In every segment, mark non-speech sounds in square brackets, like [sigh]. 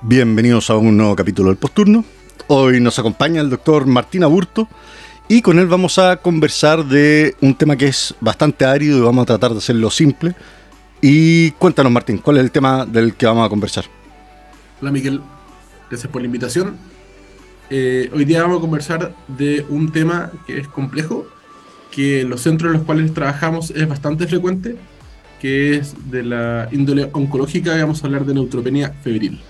Bienvenidos a un nuevo capítulo del Posturno. Hoy nos acompaña el doctor Martín Aburto y con él vamos a conversar de un tema que es bastante árido y vamos a tratar de hacerlo simple. Y cuéntanos, Martín, ¿cuál es el tema del que vamos a conversar? Hola, Miguel. Gracias por la invitación. Eh, hoy día vamos a conversar de un tema que es complejo, que en los centros en los cuales trabajamos es bastante frecuente, que es de la índole oncológica y vamos a hablar de neutropenia febril.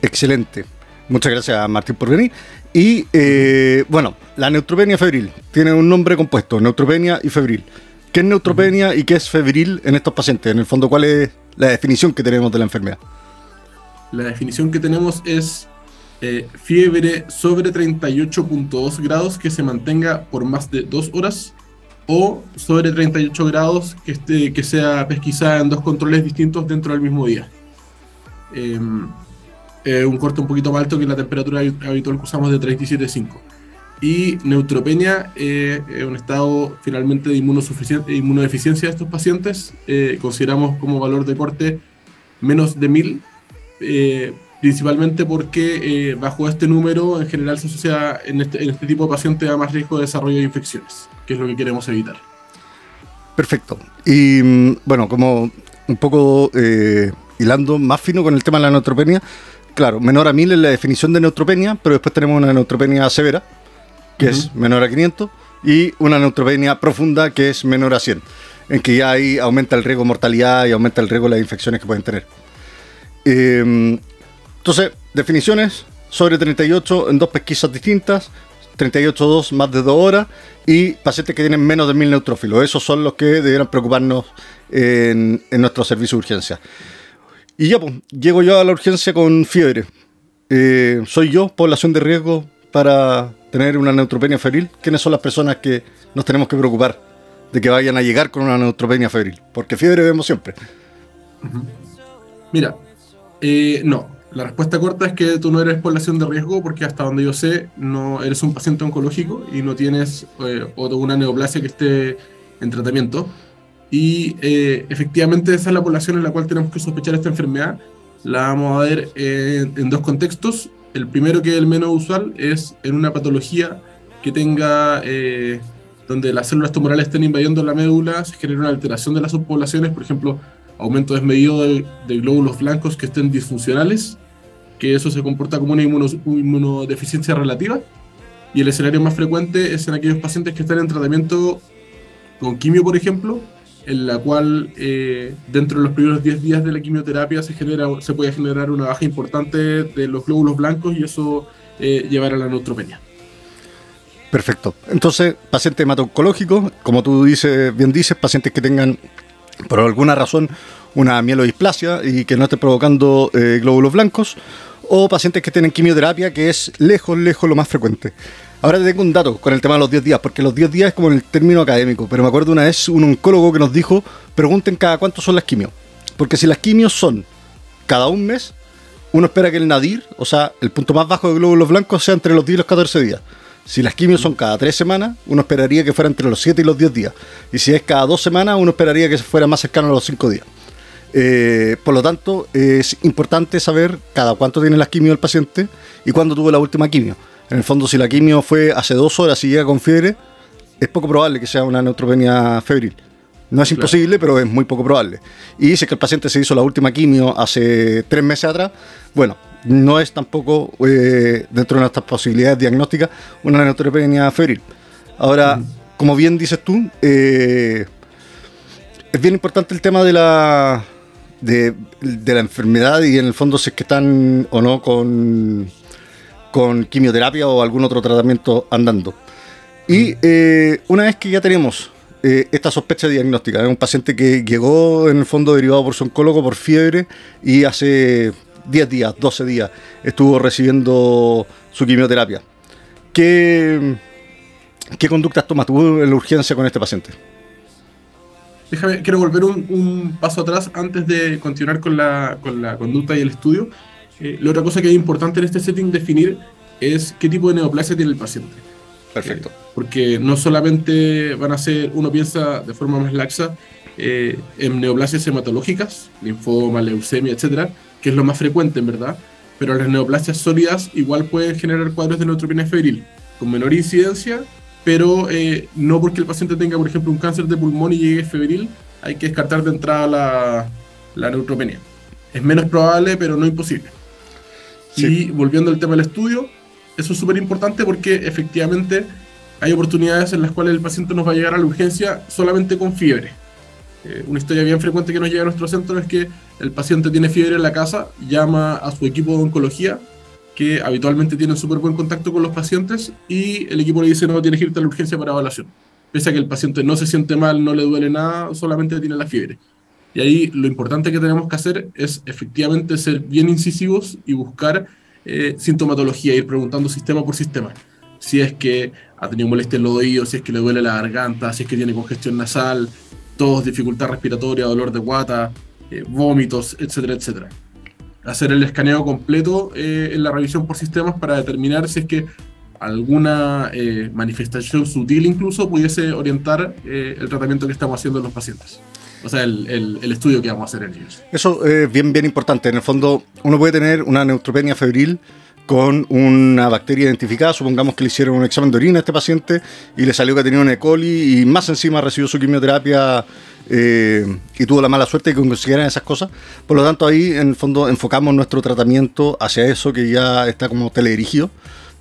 Excelente. Muchas gracias, Martín, por venir. Y eh, bueno, la neutropenia febril tiene un nombre compuesto, neutropenia y febril. ¿Qué es neutropenia y qué es febril en estos pacientes? En el fondo, ¿cuál es la definición que tenemos de la enfermedad? La definición que tenemos es eh, fiebre sobre 38.2 grados que se mantenga por más de dos horas o sobre 38 grados que, esté, que sea pesquisada en dos controles distintos dentro del mismo día. Em, eh, un corte un poquito más alto que la temperatura habitual que usamos de 37,5. Y neutropenia eh, es un estado finalmente de inmunodeficiencia de estos pacientes. Eh, consideramos como valor de corte menos de 1000, principalmente porque bajo este número en general se asocia en este, en este tipo de pacientes a más riesgo de desarrollo de infecciones, que es lo que queremos evitar. Perfecto. Y mm, bueno, como un poco hilando más fino con el tema de la neutropenia, Claro, menor a 1000 es la definición de neutropenia, pero después tenemos una neutropenia severa, que es menor a 500, y una neutropenia profunda, que es menor a 100, en que ya ahí aumenta el riesgo de mortalidad y aumenta el riesgo de las infecciones que pueden tener. Em, entonces, definiciones sobre 38 en dos pesquisas distintas, 38.2 más de 2 horas, y pacientes que tienen menos de 1000 neutrófilos. Esos son los que deberían preocuparnos en, en nuestro servicio de urgencia. Y ya, pues, llego yo a la urgencia con fiebre. Eh, ¿Soy yo población de riesgo para tener una neutropenia febril? ¿Quiénes son las personas que nos tenemos que preocupar de que vayan a llegar con una neutropenia febril? Porque fiebre vemos siempre. Mira, eh, no. La respuesta corta es que tú no eres población de riesgo porque hasta donde yo sé no eres un paciente oncológico y no tienes eh, una neoplasia que esté en tratamiento. Y eh, efectivamente esa es la población en la cual tenemos que sospechar esta enfermedad. La vamos a ver en, dos contextos. El primero, que es el menos usual, es en una patología que tenga, eh, donde las células tumorales estén invadiendo la médula, se genera una alteración de las subpoblaciones, por ejemplo, aumento desmedido de, glóbulos blancos que estén disfuncionales, que eso se comporta como una inmunodeficiencia relativa. Y el escenario más frecuente es en aquellos pacientes que están en tratamiento con quimio, por ejemplo, en la cual eh, dentro de los primeros 10 días de la quimioterapia se, genera, se puede generar una baja importante de los glóbulos blancos y eso eh, llevará a la neutropenia. Perfecto. Entonces, paciente hemato-oncológico, como tú dices, bien dices, pacientes que tengan por alguna razón una mielodisplasia y que no esté provocando eh, glóbulos blancos, o pacientes que tienen quimioterapia, que es lejos, lejos lo más frecuente. Ahora te tengo un dato con el tema de los 10 días, porque los 10 días es como el término académico, pero me acuerdo una vez un oncólogo que nos dijo, pregunten cada cuánto son las quimios. Porque si las quimios son cada un mes, uno espera que el nadir, o sea, el punto más bajo de glóbulos blancos, sea entre los 10 y los 14 días. Si las quimios son cada 3 semanas, uno esperaría que fuera entre los 7 y los 10 días. Y si es cada 2 semanas, uno esperaría que fuera más cercano a los 5 días. Eh, por lo tanto, es importante saber cada cuánto tiene las quimios el paciente y cuándo tuvo la última quimio. En el fondo, si la quimio fue hace dos horas y llega con fiebre, es poco probable que sea una neutropenia febril. No es imposible, pero es muy poco probable. Y si es que el paciente se hizo la última quimio hace tres meses atrás, bueno, no es tampoco eh, dentro de nuestras posibilidades diagnósticas una neutropenia febril. Ahora, como bien dices tú, eh, es bien importante el tema de la, de, de, la enfermedad y en el fondo si es que están o no con con quimioterapia o algún otro tratamiento andando. Y eh, una vez que ya tenemos eh, esta sospecha diagnóstica, es un paciente que llegó en el fondo derivado por su oncólogo por fiebre y hace 10 días, 12 días estuvo recibiendo su quimioterapia. ¿Qué, ¿qué conductas tomas tú en la urgencia con este paciente? Déjame, quiero volver un, paso atrás antes de continuar con la, con la conducta y el estudio. Eh, la otra cosa que es importante en este setting definir es qué tipo de neoplasia tiene el paciente. Perfecto. Eh, porque no solamente van a ser, uno piensa de forma más laxa, eh, en neoplasias hematológicas, linfoma, leucemia, etcétera, que es lo más frecuente en verdad, pero las neoplasias sólidas igual pueden generar cuadros de neutropenia febril con menor incidencia, pero eh, no porque el paciente tenga, por ejemplo, un cáncer de pulmón y llegue febril, hay que descartar de entrada la, la neutropenia. Es menos probable, pero no imposible. Y volviendo al tema del estudio, eso es súper importante porque efectivamente hay oportunidades en las cuales el paciente nos va a llegar a la urgencia solamente con fiebre. Eh, una historia bien frecuente que nos llega a nuestro centro es que el paciente tiene fiebre en la casa, llama a su equipo de oncología, que habitualmente tienen súper buen contacto con los pacientes, y el equipo le dice no, tiene que irte a la urgencia para evaluación. Pese a que el paciente no se siente mal, no le duele nada, solamente tiene la fiebre. Y ahí lo importante que tenemos que hacer es efectivamente ser bien incisivos y buscar eh, sintomatología, ir preguntando sistema por sistema. Si es que ha tenido molestia en los oídos, si es que le duele la garganta, si es que tiene congestión nasal, tos, dificultad respiratoria, dolor de guata, eh, vómitos, etcétera, etcétera. Hacer el escaneo completo eh, en la revisión por sistemas para determinar si es que alguna manifestación sutil incluso pudiese orientar el tratamiento que estamos haciendo en los pacientes. O sea, el, el, estudio que vamos a hacer en ellos. Eso es bien, bien importante. En el fondo, uno puede tener una neutropenia febril con una bacteria identificada. Supongamos que le hicieron un examen de orina a este paciente y le salió que tenía un E. coli y más encima recibió su quimioterapia eh, y tuvo la mala suerte de que consiguieran esas cosas. Por lo tanto, ahí en el fondo enfocamos nuestro tratamiento hacia eso que ya está como teledirigido.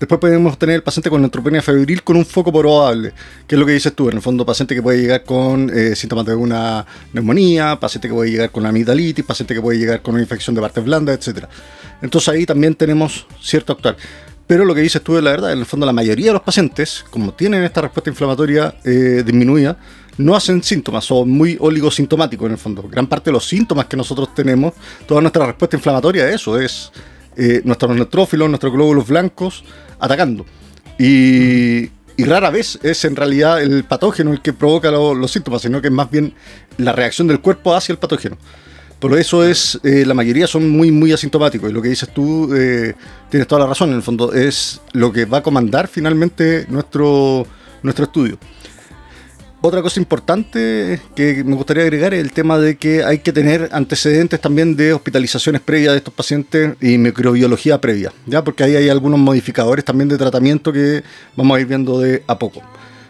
Después podemos tener el paciente con neutropenia febril con un foco probable, que es lo que dices tú, en el fondo paciente que puede llegar con eh, síntomas de una neumonía, paciente que puede llegar con amigdalitis, paciente que puede llegar con una infección de partes blandas, etc. Entonces ahí también tenemos cierto actuar. Pero lo que dices tú es la verdad, en el fondo la mayoría de los pacientes, como tienen esta respuesta inflamatoria eh, disminuida, no hacen síntomas, son muy oligosintomáticos en el fondo. Gran parte de los síntomas que nosotros tenemos, toda nuestra respuesta inflamatoria, eso es eh, nuestros neutrófilos, nuestros glóbulos blancos atacando. Y, rara vez es en realidad el patógeno el que provoca los síntomas, sino que es más bien la reacción del cuerpo hacia el patógeno. Por eso es, eh, la mayoría son muy, muy asintomáticos. Y lo que dices tú, eh, tienes toda la razón, en el fondo, es lo que va a comandar finalmente nuestro, nuestro estudio. Otra cosa importante que me gustaría agregar es el tema de que hay que tener antecedentes también de hospitalizaciones previas de estos pacientes y microbiología previa, ¿ya? porque ahí hay algunos modificadores también de tratamiento que vamos a ir viendo de a poco.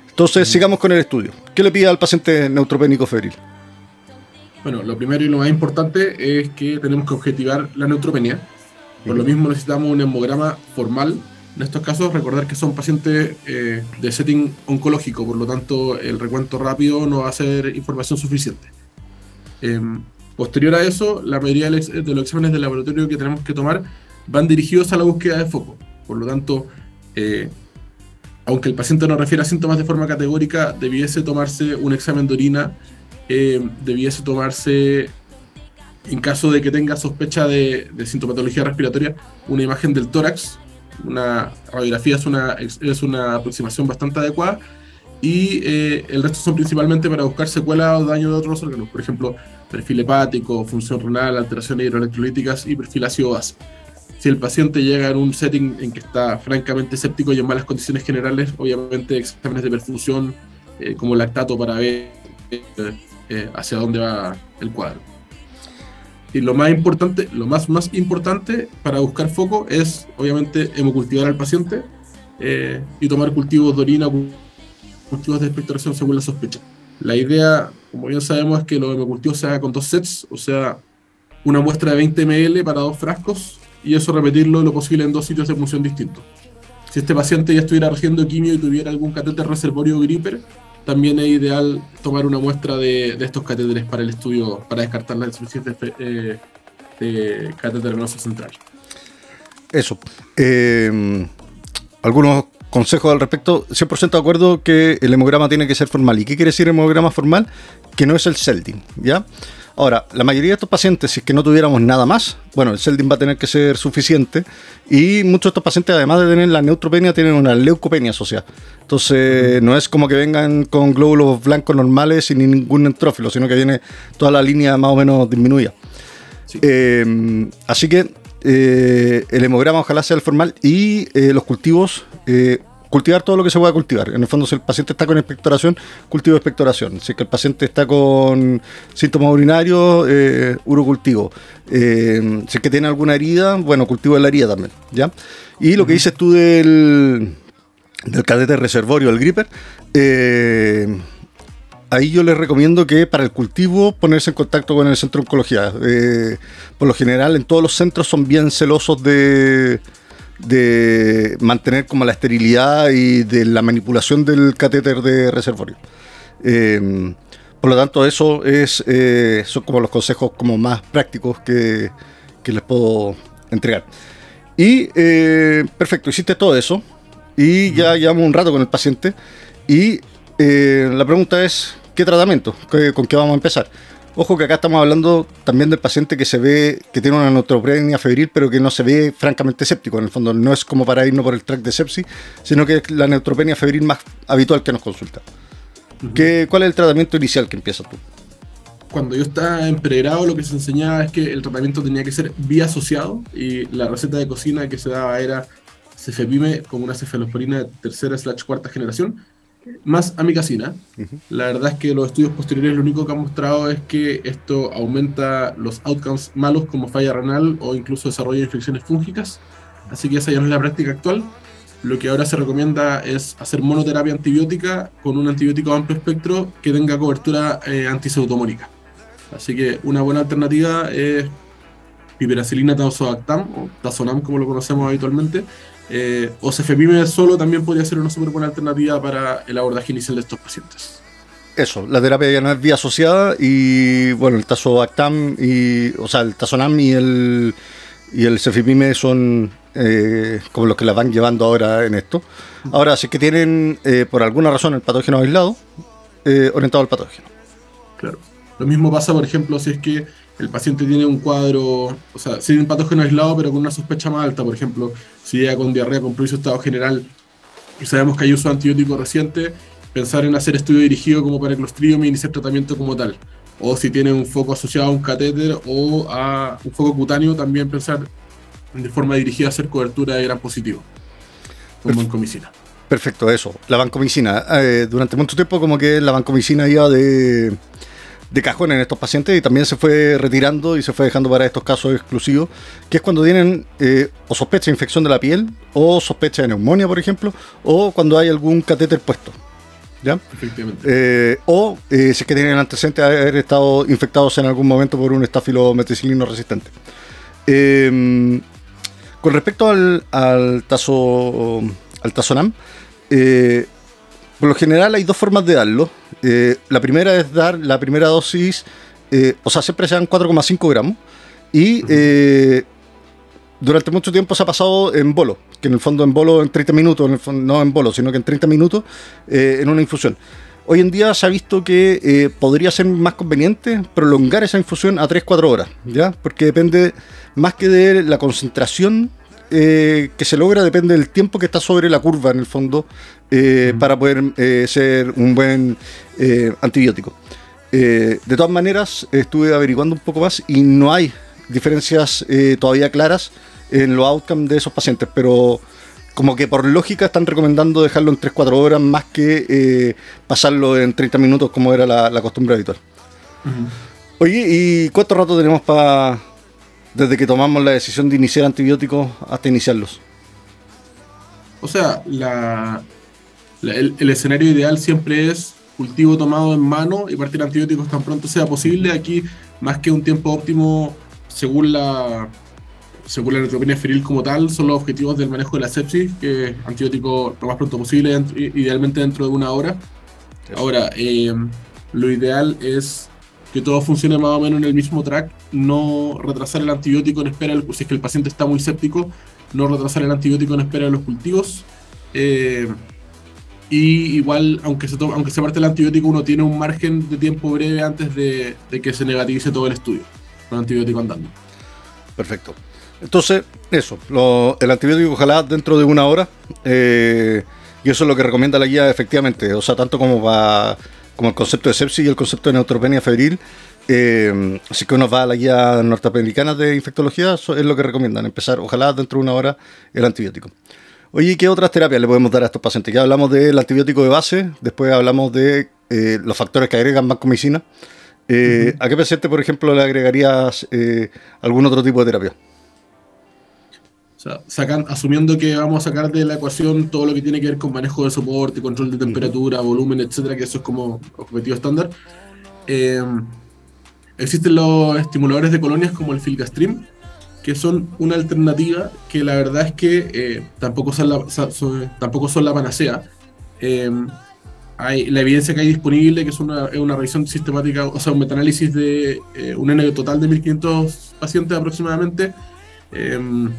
Entonces, sigamos con el estudio. ¿Qué le pide al paciente neutropénico febril? Bueno, lo primero y lo más importante es que tenemos que objetivar la neutropenia. Por lo mismo necesitamos un hemograma formal en estos casos, recordar que son pacientes eh, de setting oncológico, por lo tanto, el recuento rápido no va a ser información suficiente. Em, posterior a eso, la mayoría de los exámenes de laboratorio que tenemos que tomar van dirigidos a la búsqueda de foco. Por lo tanto, eh, aunque el paciente no refiera síntomas de forma categórica, debiese tomarse un examen de orina, eh, debiese tomarse, en caso de que tenga sospecha de, de sintomatología respiratoria, una imagen del tórax una radiografía es una, es una aproximación bastante adecuada y eh, el resto son principalmente para buscar secuelas o daño de otros órganos, por ejemplo, perfil hepático, función renal, alteraciones hidroelectrolíticas y perfil ácido base. Si el paciente llega en un setting en que está francamente escéptico y en malas condiciones generales, obviamente exámenes de perfusión eh, como lactato para ver eh, hacia dónde va el cuadro. Y lo más importante, lo más, más importante para buscar foco es, obviamente, hemocultivar al paciente eh, y tomar cultivos de orina, cultivos de expectoración según la sospecha. La idea, como bien sabemos, es que los hemocultivos se haga con dos sets, o sea, una muestra de 20 ml para dos frascos y eso repetirlo lo posible en dos sitios de función distintos. Si este paciente ya estuviera recibiendo quimio y tuviera algún catéter reservorio gripper, también es ideal tomar una muestra de, estos catéteres para el estudio, para descartar la insuficiencia eh, de catéter venoso central. Eso. Eh, algunos consejos al respecto. 100% de acuerdo que el hemograma tiene que ser formal. ¿Y qué quiere decir hemograma formal? Que no es el CELDIN, ¿ya? Ahora, la mayoría de estos pacientes, si es que no tuviéramos nada más, bueno, el Seldin va a tener que ser suficiente y muchos de estos pacientes, además de tener la neutropenia, tienen una leucopenia asociada. Entonces, no es como que vengan con glóbulos blancos normales sin ningún neutrófilo, sino que viene toda la línea más o menos disminuida. Eh, así que eh, el hemograma ojalá sea el formal y eh, los cultivos cultivar todo lo que se pueda cultivar. En el fondo, si el paciente está con expectoración, cultivo de expectoración. Si el paciente está con síntomas urinarios, eh, urocultivo. Eh, si es que tiene alguna herida, bueno, cultivo de la herida también. ¿ya? Y lo que dices tú del, del cadete reservorio, el gripper, eh, ahí yo les recomiendo que para el cultivo ponerse en contacto con el centro de oncología. por lo general, en todos los centros son bien celosos de de mantener como la esterilidad y de la manipulación del catéter de reservorio. Em, por lo tanto, eso es, eh, son como los consejos como más prácticos que, les puedo entregar. Y eh, perfecto, hiciste todo eso y ya llevamos un rato con el paciente y eh, la pregunta es, ¿qué tratamiento? ¿Con qué vamos a empezar? Ojo que acá estamos hablando también del paciente que se ve que tiene una neutropenia febril, pero que no se ve francamente séptico. En el fondo, no es como para irnos por el track de sepsis, sino que es la neutropenia febril más habitual que nos consulta. ¿Cuál es el tratamiento inicial que empiezas tú? Cuando yo estaba en pregrado, lo que se enseñaba es que el tratamiento tenía que ser vía asociado y la receta de cocina que se daba era cefepime con una cefalosporina de tercera slash cuarta generación más amicacina. La verdad es que los estudios posteriores lo único que han mostrado es que esto aumenta los outcomes malos como falla renal o incluso desarrollo de infecciones fúngicas. Así que esa ya no es la práctica actual. Lo que ahora se recomienda es hacer monoterapia antibiótica con un antibiótico amplio espectro que tenga cobertura eh, antiseutomónica. Así que una buena alternativa es piperacilina tazobactam o tazonam como lo conocemos habitualmente, eh, o cefepime solo también podría ser una súper buena alternativa para el abordaje inicial de estos pacientes. Eso, la terapia ya no es vía asociada y bueno, el tazobactam y, o sea, el tazonam y el, y el cefepime son eh, como los que la van llevando ahora en esto. Ahora, si es que tienen eh, por alguna razón el patógeno aislado, orientado al patógeno. Claro. Lo mismo pasa, por ejemplo, si es que el paciente tiene un cuadro, o sea, sin un patógeno aislado, pero con una sospecha más alta, por ejemplo, si llega con diarrea con previsto estado general y sabemos que hay uso antibiótico reciente, pensar en hacer estudio dirigido como para el clostridium y iniciar tratamiento como tal. O si tiene un foco asociado a un catéter o a un foco cutáneo, también pensar de forma dirigida a hacer cobertura de gran positivo, como vancomicina. Perfecto, eso. La vancomicina. Eh, durante mucho tiempo como que la vancomicina iba de de cajón en estos pacientes y también se fue retirando y se fue dejando para estos casos exclusivos, que es cuando tienen eh, o sospecha de infección de la piel o sospecha de neumonía, por ejemplo, o cuando hay algún catéter puesto. ¿Ya? Efectivamente. Eh, o eh, si es que tienen antecedentes de haber estado infectados en algún momento por un estafilometicilino resistente. Em, con respecto al, al tazo al tazonam, por lo general hay dos formas de darlo. Eh, la primera es dar la primera dosis, eh, o sea, siempre se dan 4,5 gramos. Y eh, durante mucho tiempo se ha pasado en bolo, que en el fondo en bolo en 30 minutos, no en bolo, sino que en 30 minutos en una infusión. Hoy en día se ha visto que podría ser más conveniente prolongar esa infusión a 3-4 horas, ¿ya? Porque depende más que de la concentración eh, que se logra depende del tiempo que está sobre la curva, en el fondo, eh, para poder eh, ser un buen antibiótico. de todas maneras, estuve averiguando un poco más y no hay diferencias todavía claras en los outcomes de esos pacientes, pero como que por lógica están recomendando dejarlo en 3-4 horas más que pasarlo en 30 minutos como era la, costumbre habitual. Oye, ¿y cuánto rato tenemos para desde que tomamos la decisión de iniciar antibióticos hasta iniciarlos? O sea, el, escenario ideal siempre es cultivo tomado en mano y partir antibióticos tan pronto sea posible. Aquí, más que un tiempo óptimo, según la según la neutropenia feril como tal, son los objetivos del manejo de la sepsis, que es antibiótico lo más pronto posible, idealmente dentro de una hora. Ahora, eh, lo ideal es que todo funcione más o menos en el mismo track, no retrasar el antibiótico en espera, si es que el paciente está muy séptico, no retrasar el antibiótico en espera de los cultivos. Eh, y igual, aunque se, aunque se parte el antibiótico, uno tiene un margen de tiempo breve antes de, que se negativice todo el estudio con el antibiótico andando. Perfecto. Entonces, eso, el antibiótico ojalá dentro de una hora. Eh, y eso es lo que recomienda la guía efectivamente. O sea, tanto como va como el concepto de sepsis y el concepto de neutropenia febril. Eh, así que uno va a la guía norteamericana de infectología, eso es lo que recomiendan, empezar ojalá dentro de una hora el antibiótico. Oye, ¿qué otras terapias le podemos dar a estos pacientes? Ya hablamos del antibiótico de base, después hablamos de eh, los factores que agregan vancomicina. Eh, ¿A qué paciente, por ejemplo, le agregarías eh, algún otro tipo de terapia? O sea, sacan, asumiendo que vamos a sacar de la ecuación todo lo que tiene que ver con manejo de soporte, control de temperatura, volumen, etcétera, que eso es como objetivo estándar. existen los estimuladores de colonias como el filgastrim, que son una alternativa que la verdad es que eh, tampoco, son la, tampoco son la panacea. Em, hay, la evidencia que hay disponible, que es una, una revisión sistemática, o sea, un metaanálisis de eh, un N total de 1500 pacientes aproximadamente, em,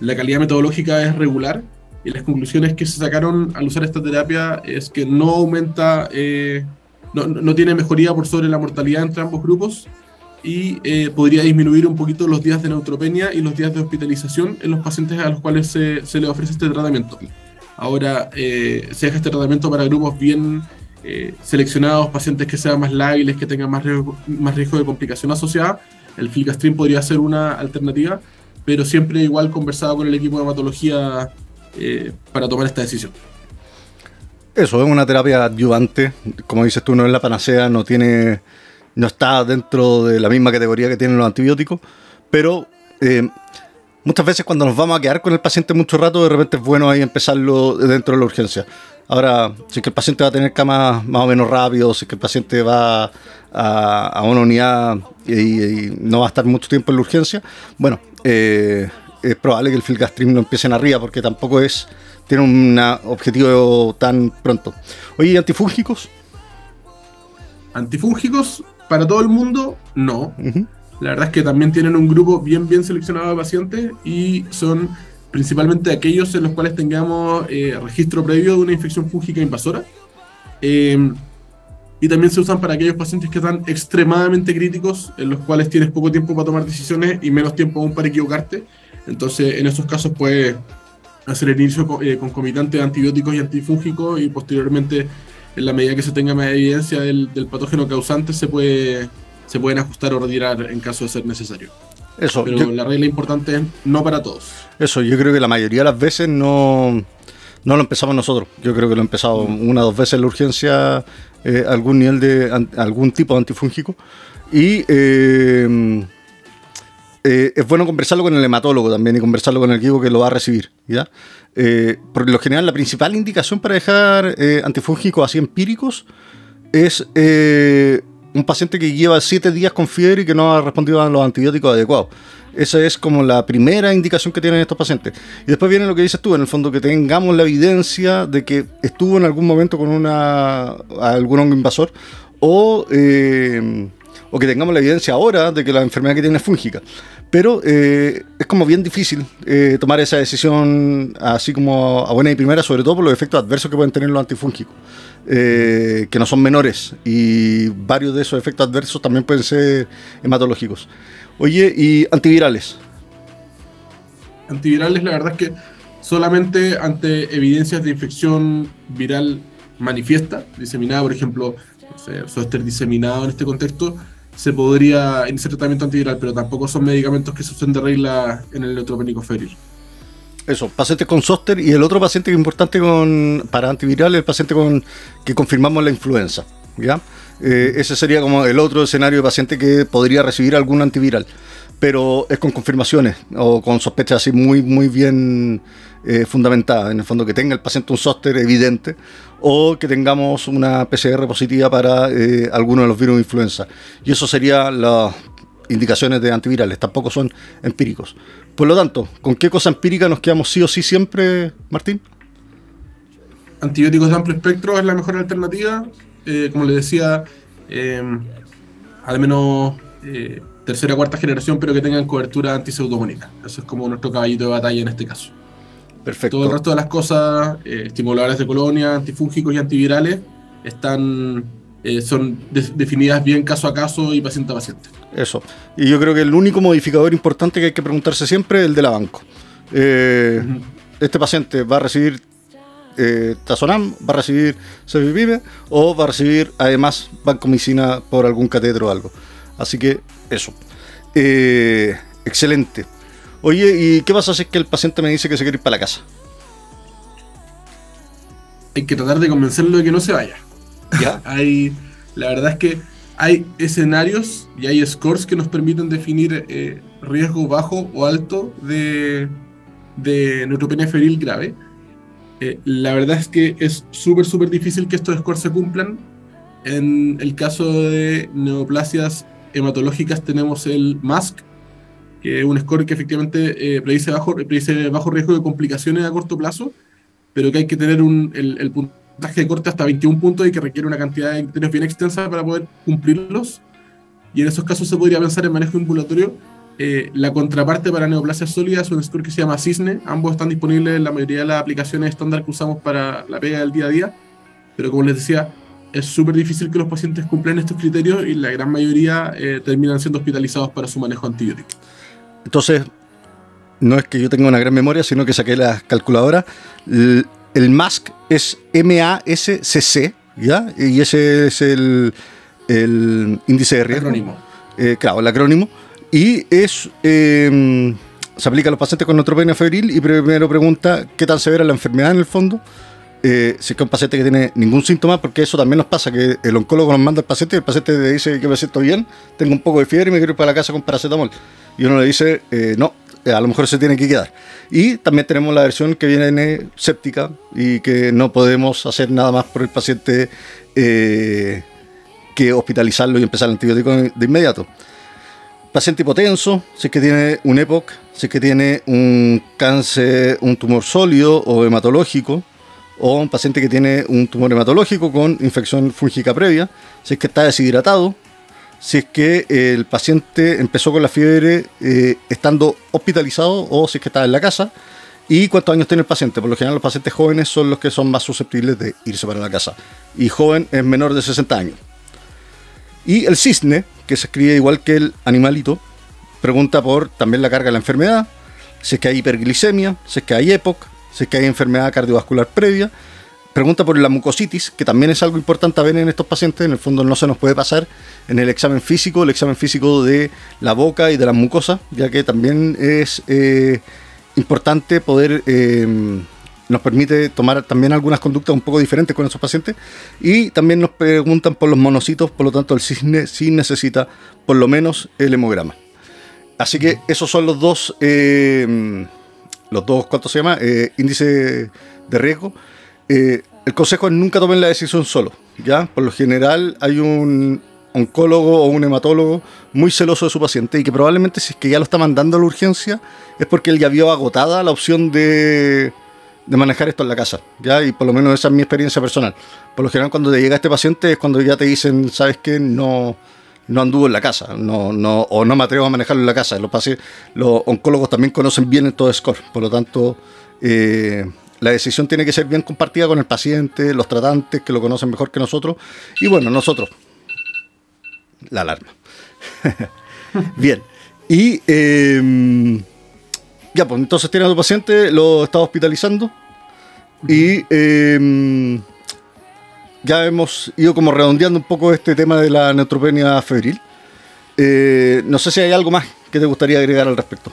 la calidad metodológica es regular y las conclusiones que se sacaron al usar esta terapia es que no aumenta, eh, no, no tiene mejoría por sobre la mortalidad entre ambos grupos y eh, podría disminuir un poquito los días de neutropenia y los días de hospitalización en los pacientes a los cuales se, les ofrece este tratamiento. Ahora, eh, se deja este tratamiento para grupos bien eh, seleccionados, pacientes que sean más lábiles, que tengan más riesgo, más riesgo de complicación asociada. El filgastrin podría ser una alternativa, pero siempre igual conversado con el equipo de hematología para tomar esta decisión. Eso, es una terapia adyuvante. Como dices tú, no es la panacea, no tiene no está dentro de la misma categoría que tienen los antibióticos, pero eh, muchas veces cuando nos vamos a quedar con el paciente mucho rato, de repente es bueno ahí empezarlo dentro de la urgencia. Ahora, si es que el paciente va a tener cama más o menos rápido, si es que el paciente va a, una unidad y, no va a estar mucho tiempo en la urgencia, bueno, eh, es probable que el filgastrim lo empiecen arriba porque tampoco es tiene un objetivo tan pronto. Oye, ¿antifúngicos? Antifúngicos, para todo el mundo, no. La verdad es que también tienen un grupo bien, bien seleccionado de pacientes y son principalmente aquellos en los cuales tengamos eh, registro previo de una infección fúngica invasora. Em, y también se usan para aquellos pacientes que están extremadamente críticos, en los cuales tienes poco tiempo para tomar decisiones y menos tiempo aún para equivocarte. Entonces, en esos casos puedes hacer el inicio eh, concomitante de antibióticos y antifúngicos y posteriormente en la medida que se tenga más evidencia del, patógeno causante, se, puede, se pueden ajustar o retirar en caso de ser necesario. Eso, Pero la regla importante es no para todos. Eso, yo creo que la mayoría de las veces no, no lo empezamos nosotros. Yo creo que lo he empezado una o dos veces en la urgencia, eh, algún nivel de algún tipo de antifúngico. Y eh, eh, es bueno conversarlo con el hematólogo también y conversarlo con el equipo que lo va a recibir. ¿ya? Por lo general, la principal indicación para dejar antifúngicos así empíricos es un paciente que lleva siete días con fiebre y que no ha respondido a los antibióticos adecuados. Esa es como la primera indicación que tienen estos pacientes. Y después viene lo que dices tú, en el fondo, que tengamos la evidencia de que estuvo en algún momento con una, algún hongo invasor o, o que tengamos la evidencia ahora de que la enfermedad que tiene es fúngica. Pero eh, es como bien difícil eh, tomar esa decisión así como a buena y primera, sobre todo por los efectos adversos que pueden tener los antifúngicos, eh, que no son menores. Y varios de esos efectos adversos también pueden ser hematológicos. Oye, ¿y antivirales? Antivirales, la verdad es que solamente ante evidencias de infección viral manifiesta, diseminada, por ejemplo, no diseminado en este contexto, se podría iniciar tratamiento antiviral, pero tampoco son medicamentos que se usen de regla en el neutropénico febril. Eso, pacientes con zóster y el otro paciente importante con, para antiviral es el paciente con que confirmamos la influenza. ¿ya? Eh, ese sería como el otro escenario de paciente que podría recibir algún antiviral, pero es con confirmaciones o con sospechas así muy, muy bien eh, fundamentada, en el fondo que tenga el paciente un zóster evidente o que tengamos una PCR positiva para eh, alguno de los virus de influenza. Y eso serían las indicaciones de antivirales, tampoco son empíricos. Por lo tanto, ¿con qué cosa empírica nos quedamos sí o sí siempre, Martín? Antibióticos de amplio espectro es la mejor alternativa. Eh, como les decía, al menos tercera o cuarta generación, pero que tengan cobertura antiseudomónica. Eso es como nuestro caballito de batalla en este caso. Perfecto. Todo el resto de las cosas, eh, estimuladores de colonia, antifúngicos y antivirales, están, eh, son de- definidas bien caso a caso y paciente a paciente. Eso. Y yo creo que el único modificador importante que hay que preguntarse siempre es el de la banco. Eh. Este paciente va a recibir eh, Tazonam, va a recibir Servipibe o va a recibir además vancomicina por algún catéter o algo. Así que eso. Eh, excelente. Oye, ¿y qué pasa si es que el paciente me dice que se quiere ir para la casa? Hay que tratar de convencerlo de que no se vaya. ¿Ya? [laughs] Hay, la verdad es que hay escenarios y hay scores que nos permiten definir eh, riesgo bajo o alto de, de neutropenia febril grave. Eh, la verdad es que es súper, súper difícil que estos scores se cumplan. En el caso de neoplasias hematológicas tenemos el MASC, que es un score que efectivamente eh, predice, bajo, predice bajo riesgo de complicaciones a corto plazo, pero que hay que tener un, el, el puntaje de corte hasta 21 puntos y que requiere una cantidad de criterios bien extensa para poder cumplirlos. Y en esos casos se podría pensar en manejo ambulatorio. Eh, la contraparte para neoplasias sólidas es un score que se llama CISNE. Ambos están disponibles en la mayoría de las aplicaciones estándar que usamos para la pega del día a día. Pero como les decía, es súper difícil que los pacientes cumplan estos criterios y la gran mayoría eh, terminan siendo hospitalizados para su manejo antibiótico. Entonces, no es que yo tenga una gran memoria, sino que saqué las calculadoras. El MASC es M-A-S-C-C, ¿ya? Y ese es el, el índice de riesgo. Acrónimo. Eh, claro, el acrónimo. Y es. eh, se aplica a los pacientes con neutropenia febril y primero pregunta qué tan severa es la enfermedad en el fondo. Eh, si es que un paciente que tiene ningún síntoma, porque eso también nos pasa, que el oncólogo nos manda al paciente y el paciente le dice que me siento bien, tengo un poco de fiebre y me quiero ir para la casa con paracetamol. Y uno le dice, eh, no, a lo mejor se tiene que quedar. Y también tenemos la versión que viene séptica y que no podemos hacer nada más por el paciente eh, que hospitalizarlo y empezar el antibiótico de inmediato. Paciente hipotenso, si es que tiene un EPOC, si es que tiene un cáncer, un tumor sólido o hematológico, o un paciente que tiene un tumor hematológico con infección fúngica previa, si es que está deshidratado, si es que el paciente empezó con la fiebre eh, estando hospitalizado o si es que está en la casa, y cuántos años tiene el paciente. Por lo general los pacientes jóvenes son los que son más susceptibles de irse para la casa, y joven es menor de 60 años. Y el cisne, que se escribe igual que el animalito, pregunta por también la carga de la enfermedad, si es que hay hiperglicemia, si es que hay EPOC, si es que hay enfermedad cardiovascular previa. Pregunta por la mucositis, que también es algo importante a ver en estos pacientes. En el fondo no se nos puede pasar en el examen físico, el examen físico de la boca y de las mucosas, ya que también es eh, importante poder eh, nos permite tomar también algunas conductas un poco diferentes con esos pacientes. Y también nos preguntan por los monocitos, por lo tanto el cisne sí necesita por lo menos el hemograma. Así que esos son los dos, eh, los dos, ¿cuánto se llama? Eh, índice de riesgo. Eh, el consejo es nunca tomen la decisión solo, ¿ya? Por lo general hay un oncólogo o un hematólogo muy celoso de su paciente y que probablemente si es que ya lo está mandando a la urgencia es porque él ya vio agotada la opción de, de manejar esto en la casa, ¿ya? Y por lo menos esa es mi experiencia personal. Por lo general cuando te llega este paciente es cuando ya te dicen, ¿sabes qué? No, no anduvo en la casa, no, no, o no me atrevo a manejarlo en la casa. Los, los oncólogos también conocen bien todo score, por lo tanto, eh, la decisión tiene que ser bien compartida con el paciente, los tratantes que lo conocen mejor que nosotros, y bueno, nosotros. La alarma. [laughs] bien. Y eh, ya, pues entonces tiene a tu paciente, lo está hospitalizando y eh, ya hemos ido como redondeando un poco este tema de la neutropenia febril. Eh, no sé si hay algo más que te gustaría agregar al respecto.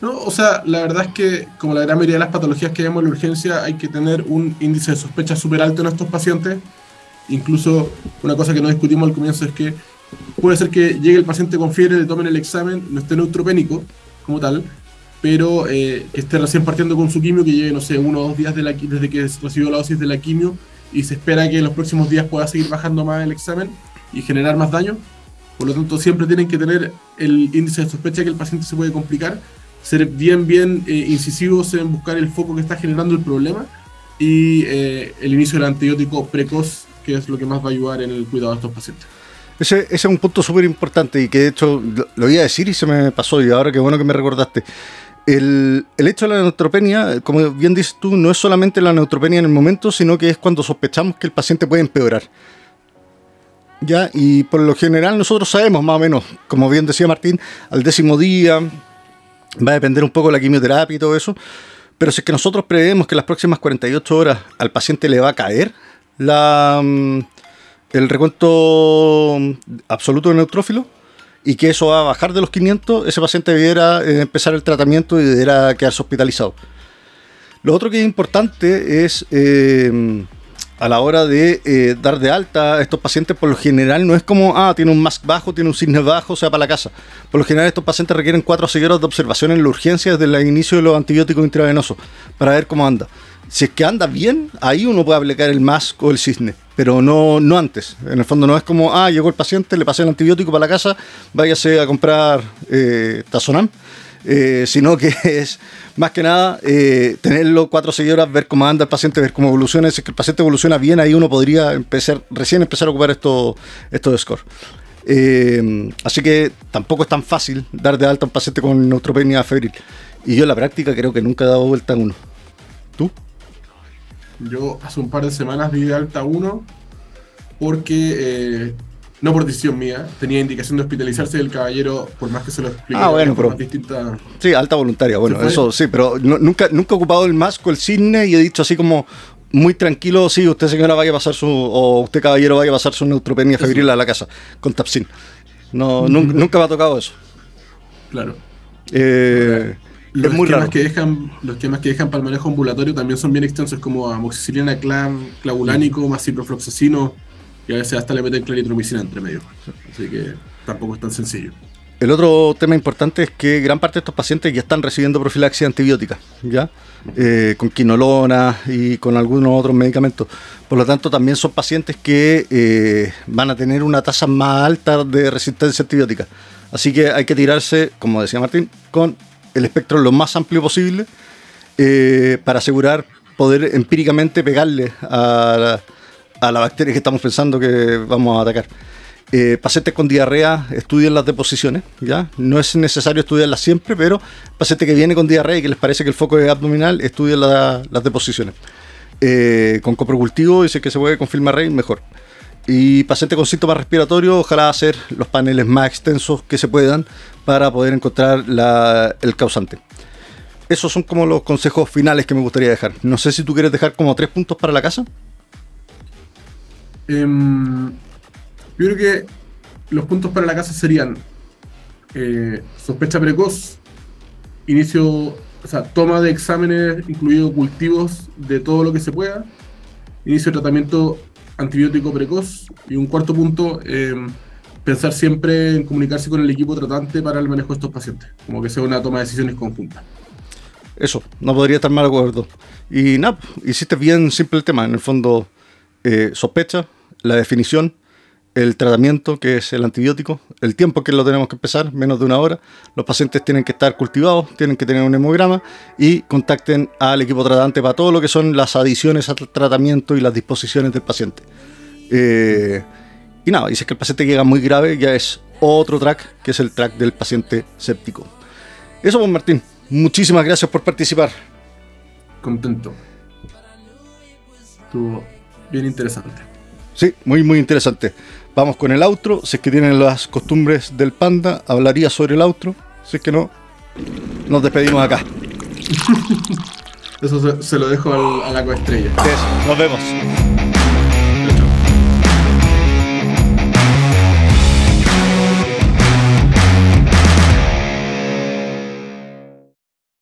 No, o sea, la verdad es que, como la gran mayoría de las patologías que vemos en la urgencia, hay que tener un índice de sospecha súper alto en estos pacientes. Incluso, una cosa que no discutimos al comienzo es que puede ser que llegue el paciente con fiebre, le tomen el examen, no esté neutropénico como tal, pero eh, esté recién partiendo con su quimio, que lleve, no sé, uno o dos días desde que recibió la dosis de la quimio y se espera que en los próximos días pueda seguir bajando más el examen y generar más daño. Por lo tanto, siempre tienen que tener el índice de sospecha que el paciente se puede complicar, ser bien, bien eh, incisivos en buscar el foco que está generando el problema y eh, el inicio del antibiótico precoz, que es lo que más va a ayudar en el cuidado de estos pacientes. Ese, ese es un punto súper importante y que de hecho lo, lo iba a decir y se me pasó y ahora qué bueno que me recordaste. el, hecho de la neutropenia, como bien dices tú, no es solamente la neutropenia en el momento, sino que es cuando sospechamos que el paciente puede empeorar. ¿Ya? Y por lo general nosotros sabemos más o menos, como bien decía Martín, al décimo día, va a depender un poco de la quimioterapia y todo eso, pero si es que nosotros preveemos que las próximas 48 horas al paciente le va a caer la, mm, el recuento absoluto de neutrófilo, y que eso va a bajar de los 500, ese paciente debiera eh, empezar el tratamiento y debiera quedarse hospitalizado. Lo otro que es importante es eh, a la hora de eh, dar de alta a estos pacientes, por lo general no es como, ah, tiene un MASC bajo, tiene un cisne bajo, o sea, para la casa. Por lo general estos pacientes requieren cuatro horas de observación en la urgencia desde el inicio de los antibióticos intravenosos para ver cómo anda. Si es que anda bien, ahí uno puede aplicar el MASC o el cisne pero no, no antes. En el fondo no es como, ah, llegó el paciente, le pasé el antibiótico para la casa, váyase a comprar eh, Tazonam, eh, sino que [laughs] es más que nada eh, tenerlo cuatro o seis horas, ver cómo anda el paciente, ver cómo evoluciona. Si es que el paciente evoluciona bien, ahí uno podría empezar, recién empezar a ocupar estos esto scores. Eh, así que tampoco es tan fácil dar de alta a un paciente con neutropenia febril. Y yo en la práctica creo que nunca he dado vuelta a uno. ¿Tú? Yo hace un par de semanas di de alta uno porque, eh, no por decisión mía, tenía indicación de hospitalizarse el caballero, por más que se lo explique ah, bueno, pero, Sí, alta voluntaria, bueno, eso sí, pero nunca, nunca he ocupado el masco, el cisne y he dicho así como muy tranquilo, sí, usted señora vaya a pasar su, o usted caballero vaya a pasar su neutropenia febril a la casa con Tapsin. No, nunca, me ha tocado eso. Claro. Eh, los esquemas que dejan los esquemas que dejan para el manejo ambulatorio también son bien extensos como amoxicilina clav, clavulánico más ciprofloxacino y a veces hasta le meten claritromicina entre medio así que tampoco es tan sencillo el otro tema importante es que gran parte de estos pacientes ya están recibiendo profilaxis antibiótica, ¿ya? Eh, con quinolona y con algunos otros medicamentos. Por lo tanto, también son pacientes que eh, van a tener una tasa más alta de resistencia antibiótica. Así que hay que tirarse, como decía Martín, con el espectro lo más amplio posible eh, para asegurar poder empíricamente pegarle a la, bacteria que estamos pensando que vamos a atacar. Eh, pacientes con diarrea estudien las deposiciones, ¿ya? No es necesario estudiarlas siempre, pero pacientes que viene con diarrea y que les parece que el foco es abdominal, estudien las deposiciones. Eh, con coprocultivo, dice que se puede confirmar rey, mejor. Y paciente con síntomas respiratorios, ojalá hacer los paneles más extensos que se puedan para poder encontrar el causante. Esos son como los consejos finales que me gustaría dejar. No sé si tú quieres dejar como tres puntos para la casa. Em, yo creo que los puntos para la casa serían eh, sospecha precoz, inicio, o sea, toma de exámenes, incluidos cultivos de todo lo que se pueda, inicio de tratamiento antibiótico precoz. Y un cuarto punto, em, pensar siempre en comunicarse con el equipo tratante para el manejo de estos pacientes, como que sea una toma de decisiones conjunta. Eso, no podría estar mal acuerdo. Y nada, hiciste bien simple el tema. En el fondo, eh, sospecha, la definición, el tratamiento, que es el antibiótico, el tiempo que lo tenemos que empezar, menos de una hora. Los pacientes tienen que estar cultivados, tienen que tener un hemograma y contacten al equipo tratante para todo lo que son las adiciones al tratamiento y las disposiciones del paciente. Eh, y nada, dice que el paciente llega muy grave, ya es otro track, que es el track del paciente séptico. Eso, pues Martín, muchísimas gracias por participar. Contento. Estuvo bien interesante. Sí, muy, muy interesante. Vamos con el outro. Si es que tienen las costumbres del panda, hablaría sobre el outro. Si es que no, nos despedimos acá. [laughs] Eso se, lo dejo al, a la coestrella. Eso, nos vemos.